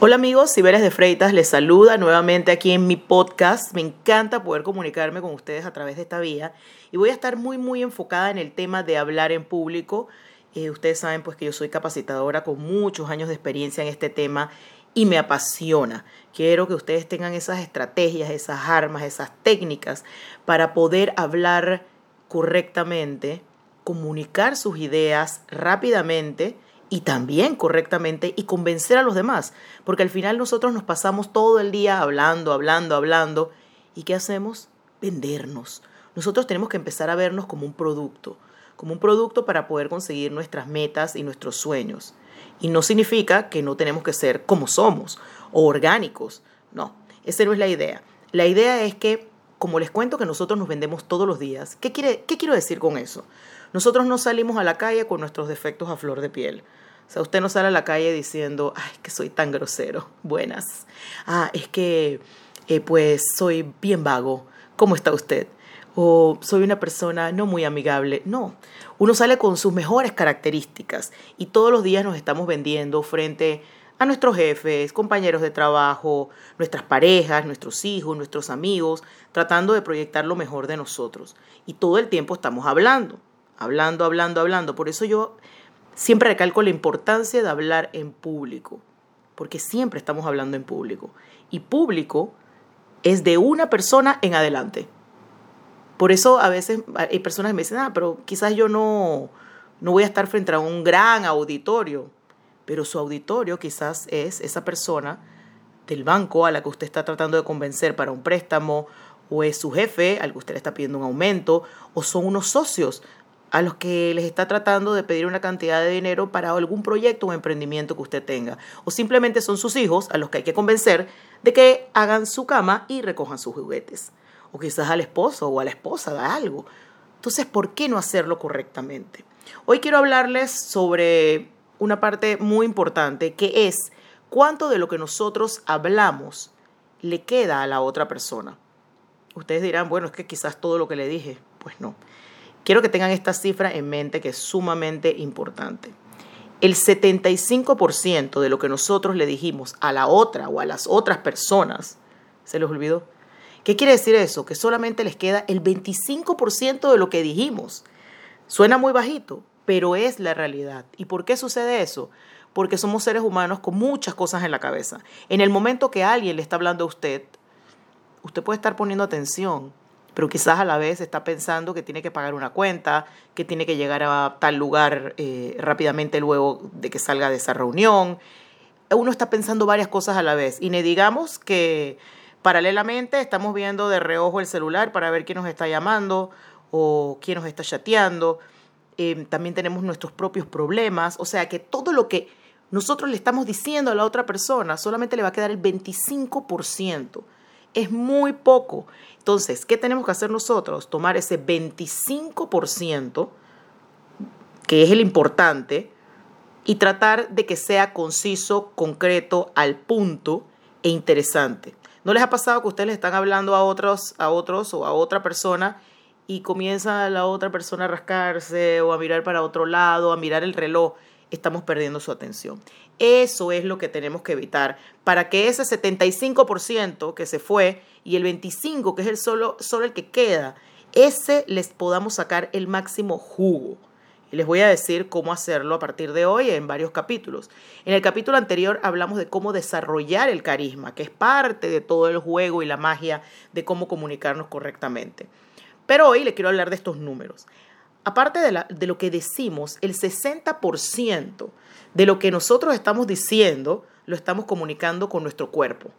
Hola amigos, Ciberes de Freitas les saluda nuevamente aquí en mi podcast. Me encanta poder comunicarme con ustedes a través de esta vía y voy a estar muy muy enfocada en el tema de hablar en público. Eh, ustedes saben pues que yo soy capacitadora con muchos años de experiencia en este tema y me apasiona. Quiero que ustedes tengan esas estrategias, esas armas, esas técnicas para poder hablar correctamente, comunicar sus ideas rápidamente y también correctamente y convencer a los demás, porque al final nosotros nos pasamos todo el día hablando, hablando, hablando, y ¿qué hacemos? Vendernos. Nosotros tenemos que empezar a vernos como un producto, como un producto para poder conseguir nuestras metas y nuestros sueños. Y no significa que no tenemos que ser como somos o orgánicos, no, esa no es la idea. La idea es que, como les cuento que nosotros nos vendemos todos los días, ¿qué, quiere, qué quiero decir con eso? Nosotros no salimos a la calle con nuestros defectos a flor de piel. O sea, usted no sale a la calle diciendo, ay, que soy tan grosero. Buenas. Ah, es que, eh, pues, soy bien vago. ¿Cómo está usted? O soy una persona no muy amigable. No, uno sale con sus mejores características y todos los días nos estamos vendiendo frente a nuestros jefes, compañeros de trabajo, nuestras parejas, nuestros hijos, nuestros amigos, tratando de proyectar lo mejor de nosotros. Y todo el tiempo estamos hablando, hablando, hablando, hablando. Por eso yo Siempre recalco la importancia de hablar en público, porque siempre estamos hablando en público. Y público es de una persona en adelante. Por eso a veces hay personas que me dicen, ah, pero quizás yo no, no voy a estar frente a un gran auditorio, pero su auditorio quizás es esa persona del banco a la que usted está tratando de convencer para un préstamo, o es su jefe al que usted le está pidiendo un aumento, o son unos socios a los que les está tratando de pedir una cantidad de dinero para algún proyecto o emprendimiento que usted tenga. O simplemente son sus hijos a los que hay que convencer de que hagan su cama y recojan sus juguetes. O quizás al esposo o a la esposa da algo. Entonces, ¿por qué no hacerlo correctamente? Hoy quiero hablarles sobre una parte muy importante que es cuánto de lo que nosotros hablamos le queda a la otra persona. Ustedes dirán, bueno, es que quizás todo lo que le dije, pues no. Quiero que tengan esta cifra en mente que es sumamente importante. El 75% de lo que nosotros le dijimos a la otra o a las otras personas se les olvidó. ¿Qué quiere decir eso? Que solamente les queda el 25% de lo que dijimos. Suena muy bajito, pero es la realidad. ¿Y por qué sucede eso? Porque somos seres humanos con muchas cosas en la cabeza. En el momento que alguien le está hablando a usted, usted puede estar poniendo atención, pero quizás a la vez está pensando que tiene que pagar una cuenta, que tiene que llegar a tal lugar eh, rápidamente luego de que salga de esa reunión. Uno está pensando varias cosas a la vez y ne digamos que paralelamente estamos viendo de reojo el celular para ver quién nos está llamando o quién nos está chateando. Em, también tenemos nuestros propios problemas, o sea que todo lo que nosotros le estamos diciendo a la otra persona solamente le va a quedar el 25% es muy poco. Entonces, ¿qué tenemos que hacer nosotros? Tomar ese 25%, que es el importante, y tratar de que sea conciso, concreto, al punto e interesante. ¿No les ha pasado que ustedes le están hablando a otros, a otros o a otra persona y comienza la otra persona a rascarse o a mirar para otro lado, a mirar el reloj? Estamos perdiendo su atención. Eso es lo que tenemos que evitar para que ese 75% que se fue y el 25% que es el solo, solo el que queda, ese les podamos sacar el máximo jugo. Y les voy a decir cómo hacerlo a partir de hoy en varios capítulos. En el capítulo anterior hablamos de cómo desarrollar el carisma, que es parte de todo el juego y la magia de cómo comunicarnos correctamente. Pero hoy le quiero hablar de estos números. Aparte de, lo que decimos, el 60% de lo que nosotros estamos diciendo lo estamos comunicando con nuestro cuerpo,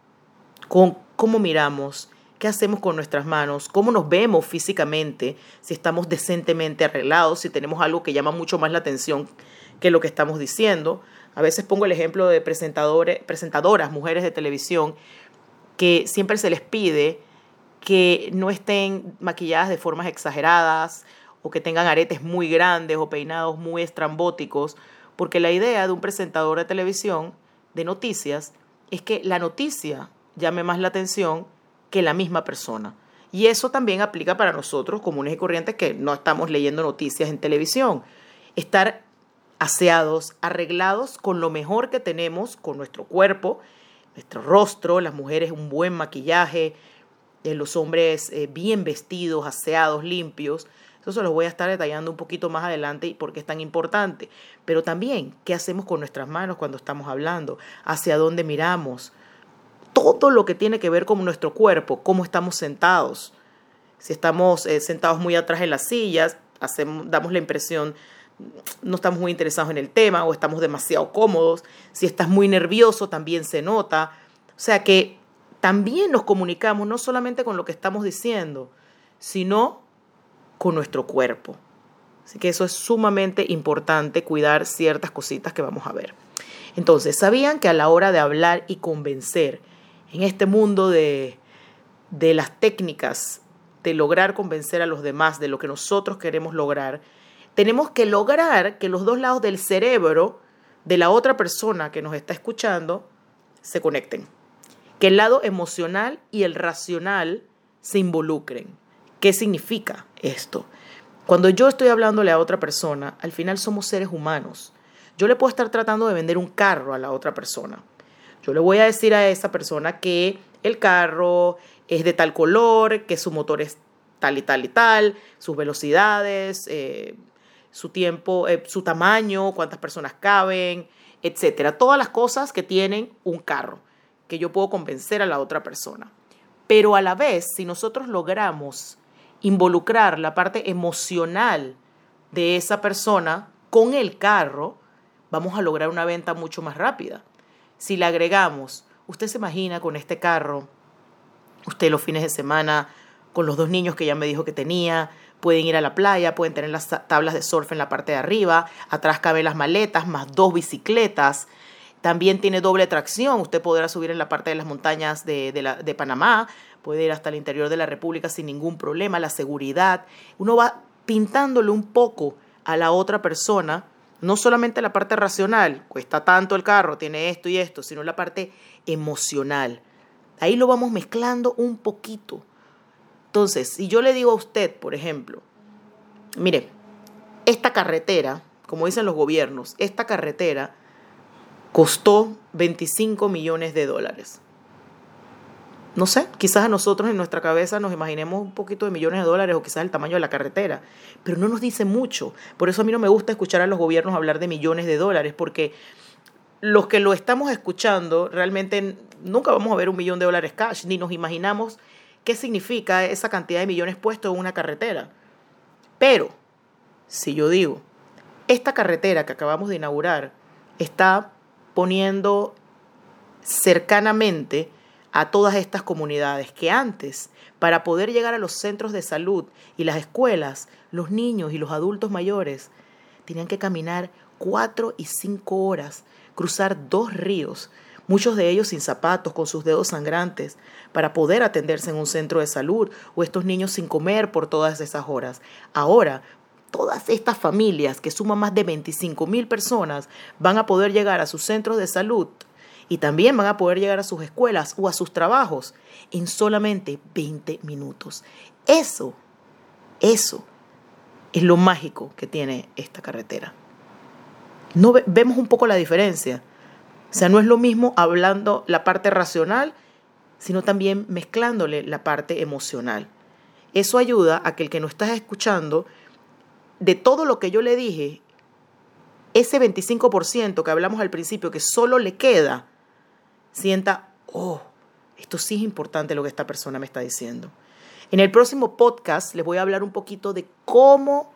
con cómo miramos, qué hacemos con nuestras manos, cómo nos vemos físicamente, si estamos decentemente arreglados, si tenemos algo que llama mucho más la atención que lo que estamos diciendo. A veces pongo el ejemplo de presentadores, presentadoras, mujeres de televisión, que siempre se les pide que no estén maquilladas de formas exageradas o que tengan aretes muy grandes o peinados muy estrambóticos, porque la idea de un presentador de televisión de noticias es que la noticia llame más la atención que la misma persona. Y eso también aplica para nosotros, comunes y corrientes, que no estamos leyendo noticias en televisión. Estar aseados, arreglados con lo mejor que tenemos, con nuestro cuerpo, nuestro rostro, las mujeres un buen maquillaje, eh, los hombres eh, bien vestidos, aseados, limpios. Eso se los voy a estar detallando un poquito más adelante y por qué es tan importante. Pero también, ¿qué hacemos con nuestras manos cuando estamos hablando? ¿Hacia dónde miramos? Todo lo que tiene que ver con nuestro cuerpo, cómo estamos sentados. Si estamos eh, sentados muy atrás en las sillas, hacemos, damos la impresión no estamos muy interesados en el tema o estamos demasiado cómodos. Si estás muy nervioso, también se nota. O sea que también nos comunicamos no solamente con lo que estamos diciendo, sino con nuestro cuerpo. Así que eso es sumamente importante, cuidar ciertas cositas que vamos a ver. Entonces, ¿sabían que a la hora de hablar y convencer en este mundo de, de las técnicas de lograr convencer a los demás de lo que nosotros queremos lograr, tenemos que lograr que los dos lados del cerebro de la otra persona que nos está escuchando se conecten. Que el lado emocional y el racional se involucren. ¿Qué significa esto? Cuando yo estoy hablándole a otra persona, al final somos seres humanos. Yo le puedo estar tratando de vender un carro a la otra persona. Yo le voy a decir a esa persona que el carro es de tal color, que su motor es tal y tal y tal, sus velocidades, eh, su tiempo, eh, su tamaño, cuántas personas caben, etcétera. Todas las cosas que tienen un carro, que yo puedo convencer a la otra persona. Pero a la vez, si nosotros logramos involucrar la parte emocional de esa persona con el carro, vamos a lograr una venta mucho más rápida. Si le agregamos, usted se imagina con este carro, usted los fines de semana, con los dos niños que ya me dijo que tenía, pueden ir a la playa, pueden tener las tablas de surf en la parte de arriba, atrás caben las maletas, más dos bicicletas. También tiene doble tracción, usted podrá subir en la parte de las montañas de, de Panamá, puede ir hasta el interior de la República sin ningún problema, la seguridad. Uno va pintándole un poco a la otra persona, no solamente la parte racional, cuesta tanto el carro, tiene esto y esto, sino la parte emocional. Ahí lo vamos mezclando un poquito. Entonces, si yo le digo a usted, por ejemplo, mire, esta carretera, como dicen los gobiernos, esta carretera costó 25 millones de dólares. No sé, quizás a nosotros en nuestra cabeza nos imaginemos un poquito de millones de dólares o quizás el tamaño de la carretera, pero no nos dice mucho. Por eso a mí no me gusta escuchar a los gobiernos hablar de millones de dólares, porque los que lo estamos escuchando realmente nunca vamos a ver un millón de dólares cash, ni nos imaginamos qué significa esa cantidad de millones puestos en una carretera. Pero, si yo digo, esta carretera que acabamos de inaugurar está poniendo cercanamente a todas estas comunidades que antes, para poder llegar a los centros de salud y las escuelas, los niños y los adultos mayores tenían que caminar cuatro y cinco horas, cruzar dos ríos, muchos de ellos sin zapatos, con sus dedos sangrantes, para poder atenderse en un centro de salud, o estos niños sin comer por todas esas horas. Ahora, todas estas familias, que suman más de 25 mil personas, van a poder llegar a sus centros de salud y también van a poder llegar a sus escuelas o a sus trabajos en solamente 20 minutos. Eso, eso es lo mágico que tiene esta carretera. No vemos un poco la diferencia. O sea, no es lo mismo hablando la parte racional, sino también mezclándole la parte emocional. Eso ayuda a que el que no estás escuchando, de todo lo que yo le dije, ese 25% que hablamos al principio, que solo le queda, sienta, oh, esto sí es importante lo que esta persona me está diciendo. En el próximo podcast les voy a hablar un poquito de cómo,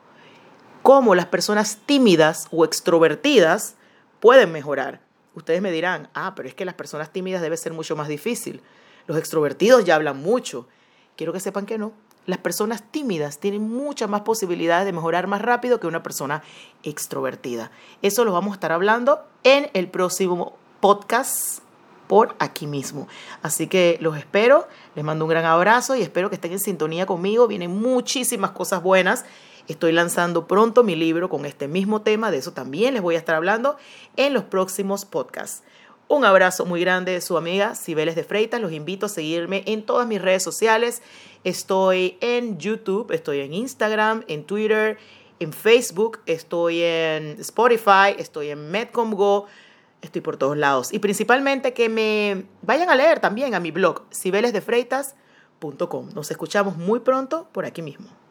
cómo las personas tímidas o extrovertidas pueden mejorar. Ustedes me dirán, ah, pero es que las personas tímidas debe ser mucho más difícil. Los extrovertidos ya hablan mucho. Quiero que sepan que no. Las personas tímidas tienen muchas más posibilidades de mejorar más rápido que una persona extrovertida. Eso lo vamos a estar hablando en el próximo podcast por aquí mismo. Así que los espero, les mando un gran abrazo y espero que estén en sintonía conmigo. Vienen muchísimas cosas buenas Estoy lanzando pronto mi libro con este mismo tema, de eso también les voy a estar hablando en los próximos podcasts. Un abrazo muy grande de su amiga Cibeles de Freitas. Los invito a seguirme en todas mis redes sociales. Estoy en YouTube, estoy en Instagram, en Twitter, en Facebook, estoy en Spotify, estoy en MedcomGo, estoy por todos lados. Y principalmente que me vayan a leer también a mi blog, cibelesdefreitas.com. Nos escuchamos muy pronto por aquí mismo.